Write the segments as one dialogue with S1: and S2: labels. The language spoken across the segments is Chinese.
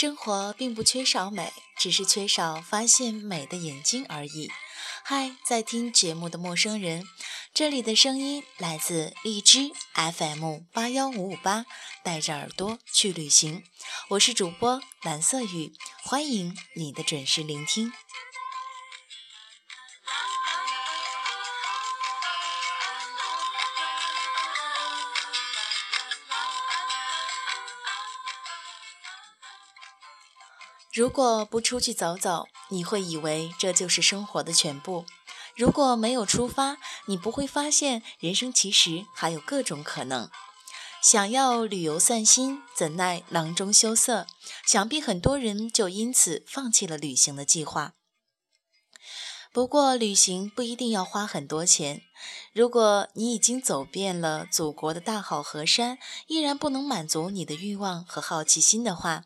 S1: 生活并不缺少美，只是缺少发现美的眼睛而已。嗨，在听节目的陌生人，这里的声音来自荔枝 FM 八幺五五八，带着耳朵去旅行。我是主播蓝色雨，欢迎你的准时聆听。如果不出去走走，你会以为这就是生活的全部；如果没有出发，你不会发现人生其实还有各种可能。想要旅游散心，怎奈囊中羞涩，想必很多人就因此放弃了旅行的计划。不过，旅行不一定要花很多钱。如果你已经走遍了祖国的大好河山，依然不能满足你的欲望和好奇心的话，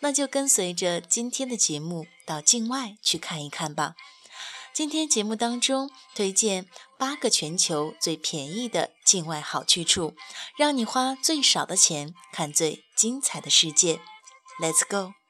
S1: 那就跟随着今天的节目到境外去看一看吧。今天节目当中推荐八个全球最便宜的境外好去处，让你花最少的钱看最精彩的世界。Let's go！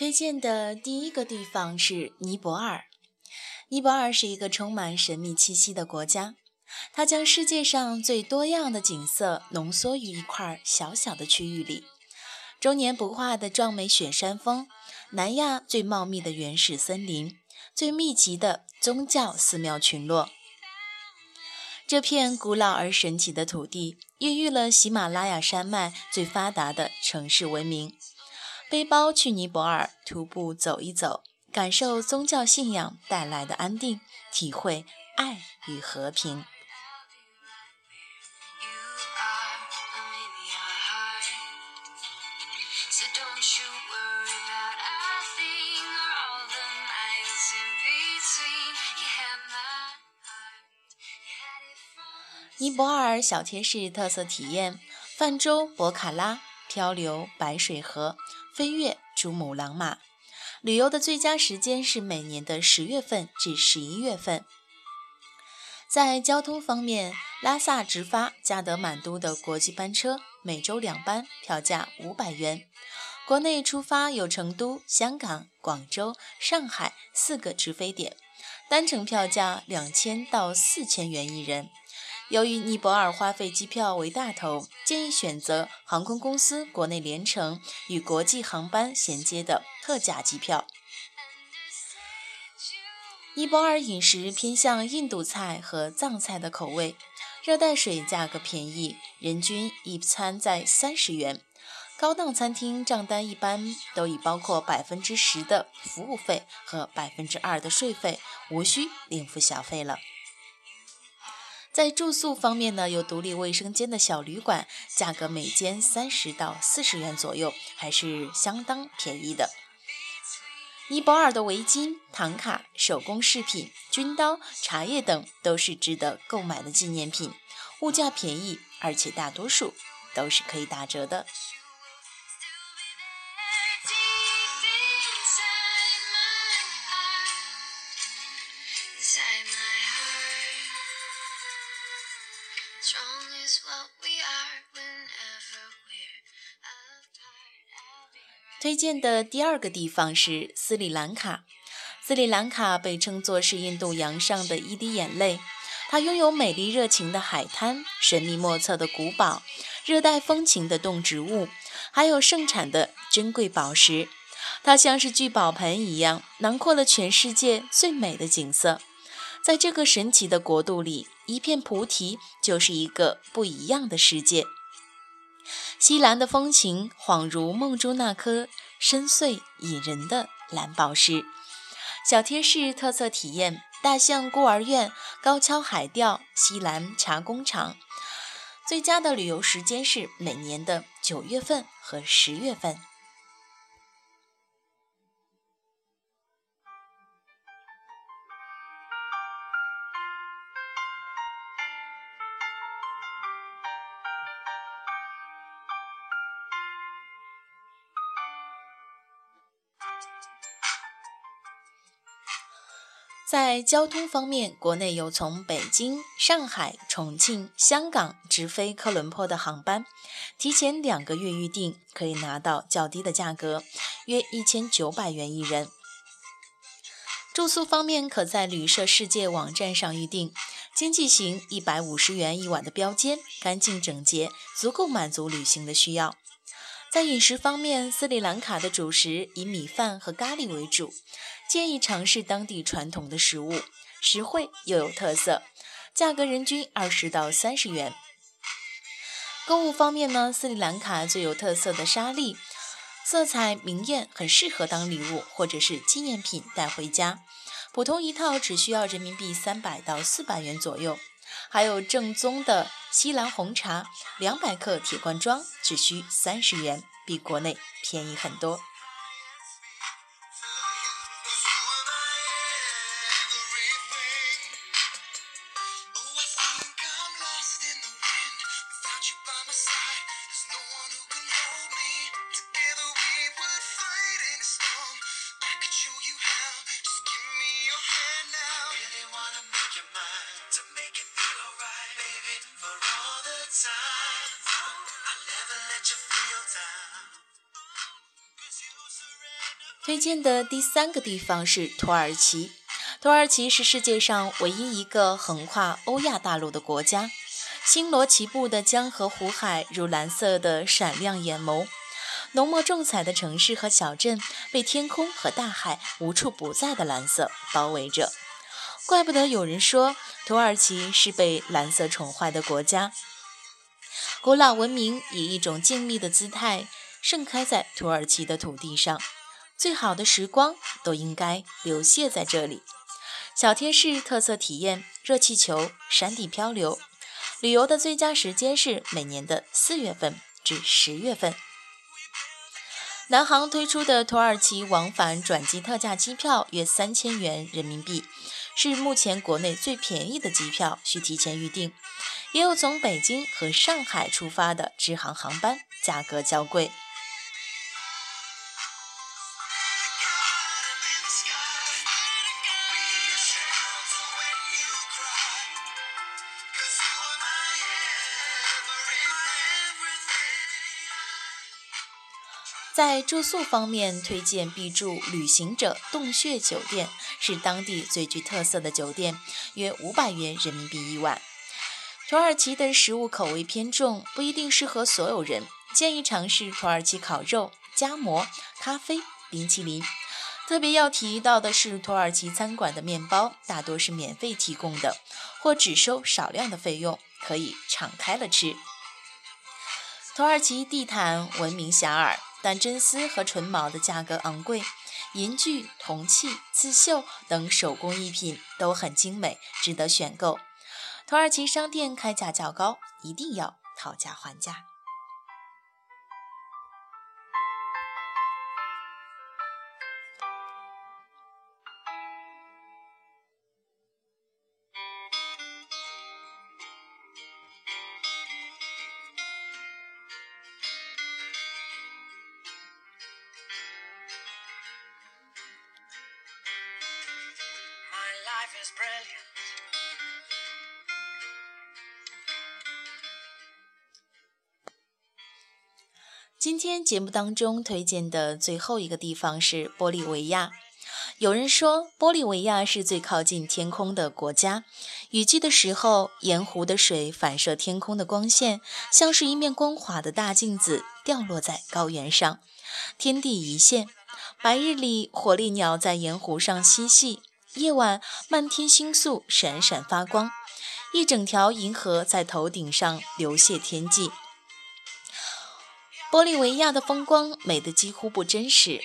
S1: 推荐的第一个地方是尼泊尔。尼泊尔是一个充满神秘气息的国家，它将世界上最多样的景色浓缩于一块小小的区域里：终年不化的壮美雪山峰，南亚最茂密的原始森林，最密集的宗教寺庙群落。这片古老而神奇的土地，孕育了喜马拉雅山脉最发达的城市文明。背包去尼泊尔，徒步走一走，感受宗教信仰带来的安定，体会爱与和平。尼泊尔小贴士特色体验：泛舟博卡拉，漂流白水河。飞越珠穆朗玛，旅游的最佳时间是每年的十月份至十一月份。在交通方面，拉萨直发加德满都的国际班车每周两班，票价五百元；国内出发有成都、香港、广州、上海四个直飞点，单程票价两千到四千元一人。由于尼泊尔花费机票为大头，建议选择航空公司国内联程与国际航班衔接的特价机票。尼泊尔饮食偏向印度菜和藏菜的口味，热带水价格便宜，人均一餐在三十元。高档餐厅账单一般都已包括百分之十的服务费和百分之二的税费，无需另付小费了。在住宿方面呢，有独立卫生间的小旅馆，价格每间三十到四十元左右，还是相当便宜的。尼泊尔的围巾、唐卡、手工饰品、军刀、茶叶等都是值得购买的纪念品，物价便宜，而且大多数都是可以打折的。推荐的第二个地方是斯里兰卡。斯里兰卡被称作是印度洋上的一滴眼泪，它拥有美丽热情的海滩、神秘莫测的古堡、热带风情的动植物，还有盛产的珍贵宝石。它像是聚宝盆一样，囊括了全世界最美的景色。在这个神奇的国度里，一片菩提就是一个不一样的世界。西兰的风情恍如梦中那颗深邃引人的蓝宝石。小贴士特色体验：大象孤儿院、高跷海钓、西兰茶工厂。最佳的旅游时间是每年的九月份和十月份。在交通方面，国内有从北京、上海、重庆、香港直飞科伦坡的航班，提前两个月预订可以拿到较低的价格，约一千九百元一人。住宿方面，可在旅社世界网站上预订，经济型一百五十元一晚的标间，干净整洁，足够满足旅行的需要。在饮食方面，斯里兰卡的主食以米饭和咖喱为主。建议尝试当地传统的食物，实惠又有特色，价格人均二十到三十元。购物方面呢，斯里兰卡最有特色的沙粒，色彩明艳，很适合当礼物或者是纪念品带回家。普通一套只需要人民币三百到四百元左右。还有正宗的锡兰红茶，两百克铁罐装只需三十元，比国内便宜很多。推荐的第三个地方是土耳其。土耳其是世界上唯一一个横跨欧亚大陆的国家，星罗棋布的江河湖海如蓝色的闪亮眼眸，浓墨重彩的城市和小镇被天空和大海无处不在的蓝色包围着。怪不得有人说土耳其是被蓝色宠坏的国家。古老文明以一种静谧的姿态盛开在土耳其的土地上。最好的时光都应该流泻在这里。小贴士特色体验：热气球、山地漂流。旅游的最佳时间是每年的四月份至十月份。南航推出的土耳其往返转机特价机票约三千元人民币，是目前国内最便宜的机票，需提前预订。也有从北京和上海出发的直航航班，价格较贵。在住宿方面，推荐必住旅行者洞穴酒店，是当地最具特色的酒店，约五百元人民币一晚。土耳其的食物口味偏重，不一定适合所有人，建议尝试土耳其烤肉、夹馍、咖啡、冰淇淋。特别要提到的是，土耳其餐馆的面包大多是免费提供的，或只收少量的费用，可以敞开了吃。土耳其地毯闻名遐迩。但真丝和纯毛的价格昂贵，银具、铜器、刺绣等手工艺品都很精美，值得选购。土耳其商店开价较高，一定要讨价还价。今天节目当中推荐的最后一个地方是玻利维亚。有人说玻利维亚是最靠近天空的国家。雨季的时候盐湖的水反射天空的光线像是一面光滑的大镜子掉落在高原上。天地一线白日里火烈鸟在盐湖上嬉戏夜晚，漫天星宿闪闪发光，一整条银河在头顶上流泻天际。玻利维亚的风光美得几乎不真实。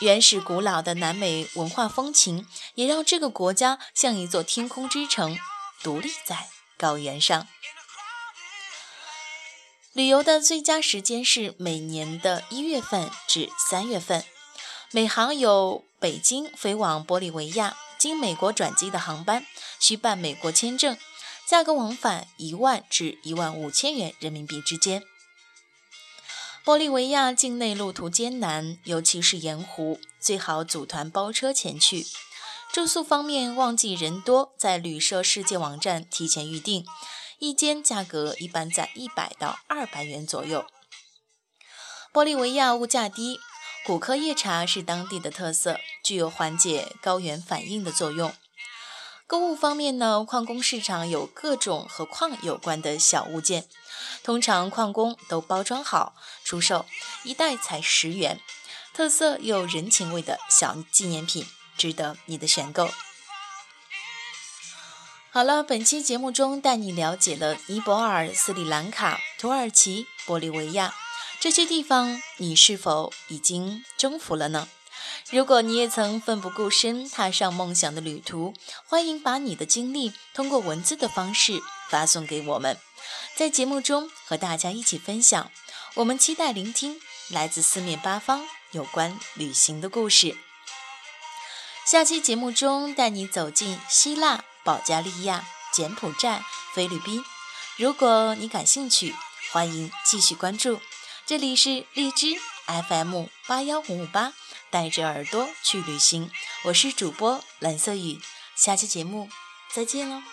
S1: 原始古老的南美文化风情，也让这个国家像一座天空之城，独立在高原上。旅游的最佳时间是每年的一月份至三月份。每航有北京飞往玻利维亚经美国转机的航班，需办美国签证，价格往返一万至一万五千元人民币之间。玻利维亚境内路途艰难，尤其是盐湖，最好组团包车前去。住宿方面，旺季人多，在旅社世界网站提前预订，一间价格一般在一百到二百元左右。玻利维亚物价低，古柯叶茶是当地的特色，具有缓解高原反应的作用。购物方面呢，矿工市场有各种和矿有关的小物件。通常矿工都包装好出售，一袋才十元，特色又人情味的小纪念品，值得你的选购。好了，本期节目中带你了解了尼泊尔、斯里兰卡、土耳其、玻利维亚这些地方，你是否已经征服了呢？如果你也曾奋不顾身踏上梦想的旅途，欢迎把你的经历通过文字的方式发送给我们。在节目中和大家一起分享，我们期待聆听来自四面八方有关旅行的故事。下期节目中带你走进希腊、保加利亚、柬埔寨、菲律宾。如果你感兴趣，欢迎继续关注。这里是荔枝 FM 八幺五五八，带着耳朵去旅行。我是主播蓝色雨，下期节目再见喽。